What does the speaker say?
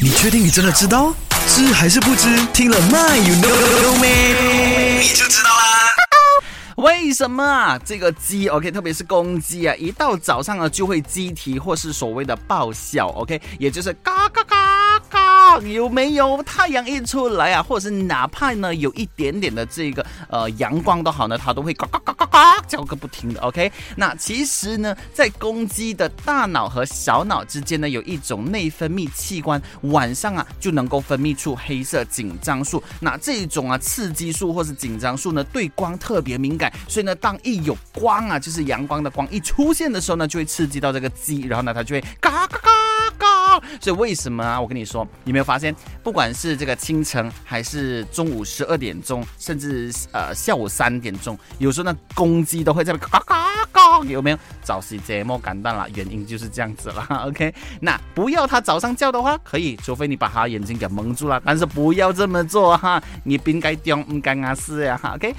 你确定你真的知道？知还是不知？听了 My you know Know Me，？你就知道啦。为什么啊？这个鸡 OK，特别是公鸡啊，一到早上啊就会鸡啼或是所谓的爆笑 OK，也就是嘎嘎嘎有没有太阳一出来啊，或者是哪怕呢有一点点的这个呃阳光都好呢，它都会嘎嘎嘎嘎嘎叫个不停的 OK。那其实呢，在公鸡的大脑和小脑之间呢，有一种内分泌器官，晚上啊就能够分泌出黑色紧张素。那这种啊刺激素或是紧张素呢，对光特别敏感。所以呢，当一有光啊，就是阳光的光一出现的时候呢，就会刺激到这个鸡，然后呢，它就会嘎。所以为什么啊？我跟你说，你没有发现，不管是这个清晨还是中午十二点钟，甚至呃下午三点钟，有时候呢，公鸡都会在那嘎嘎嘎，有没有？早起节目感到了，原因就是这样子了。OK，那不要它早上叫的话，可以，除非你把它眼睛给蒙住了，但是不要这么做哈，你不应该丢，不该啊是呀哈。OK，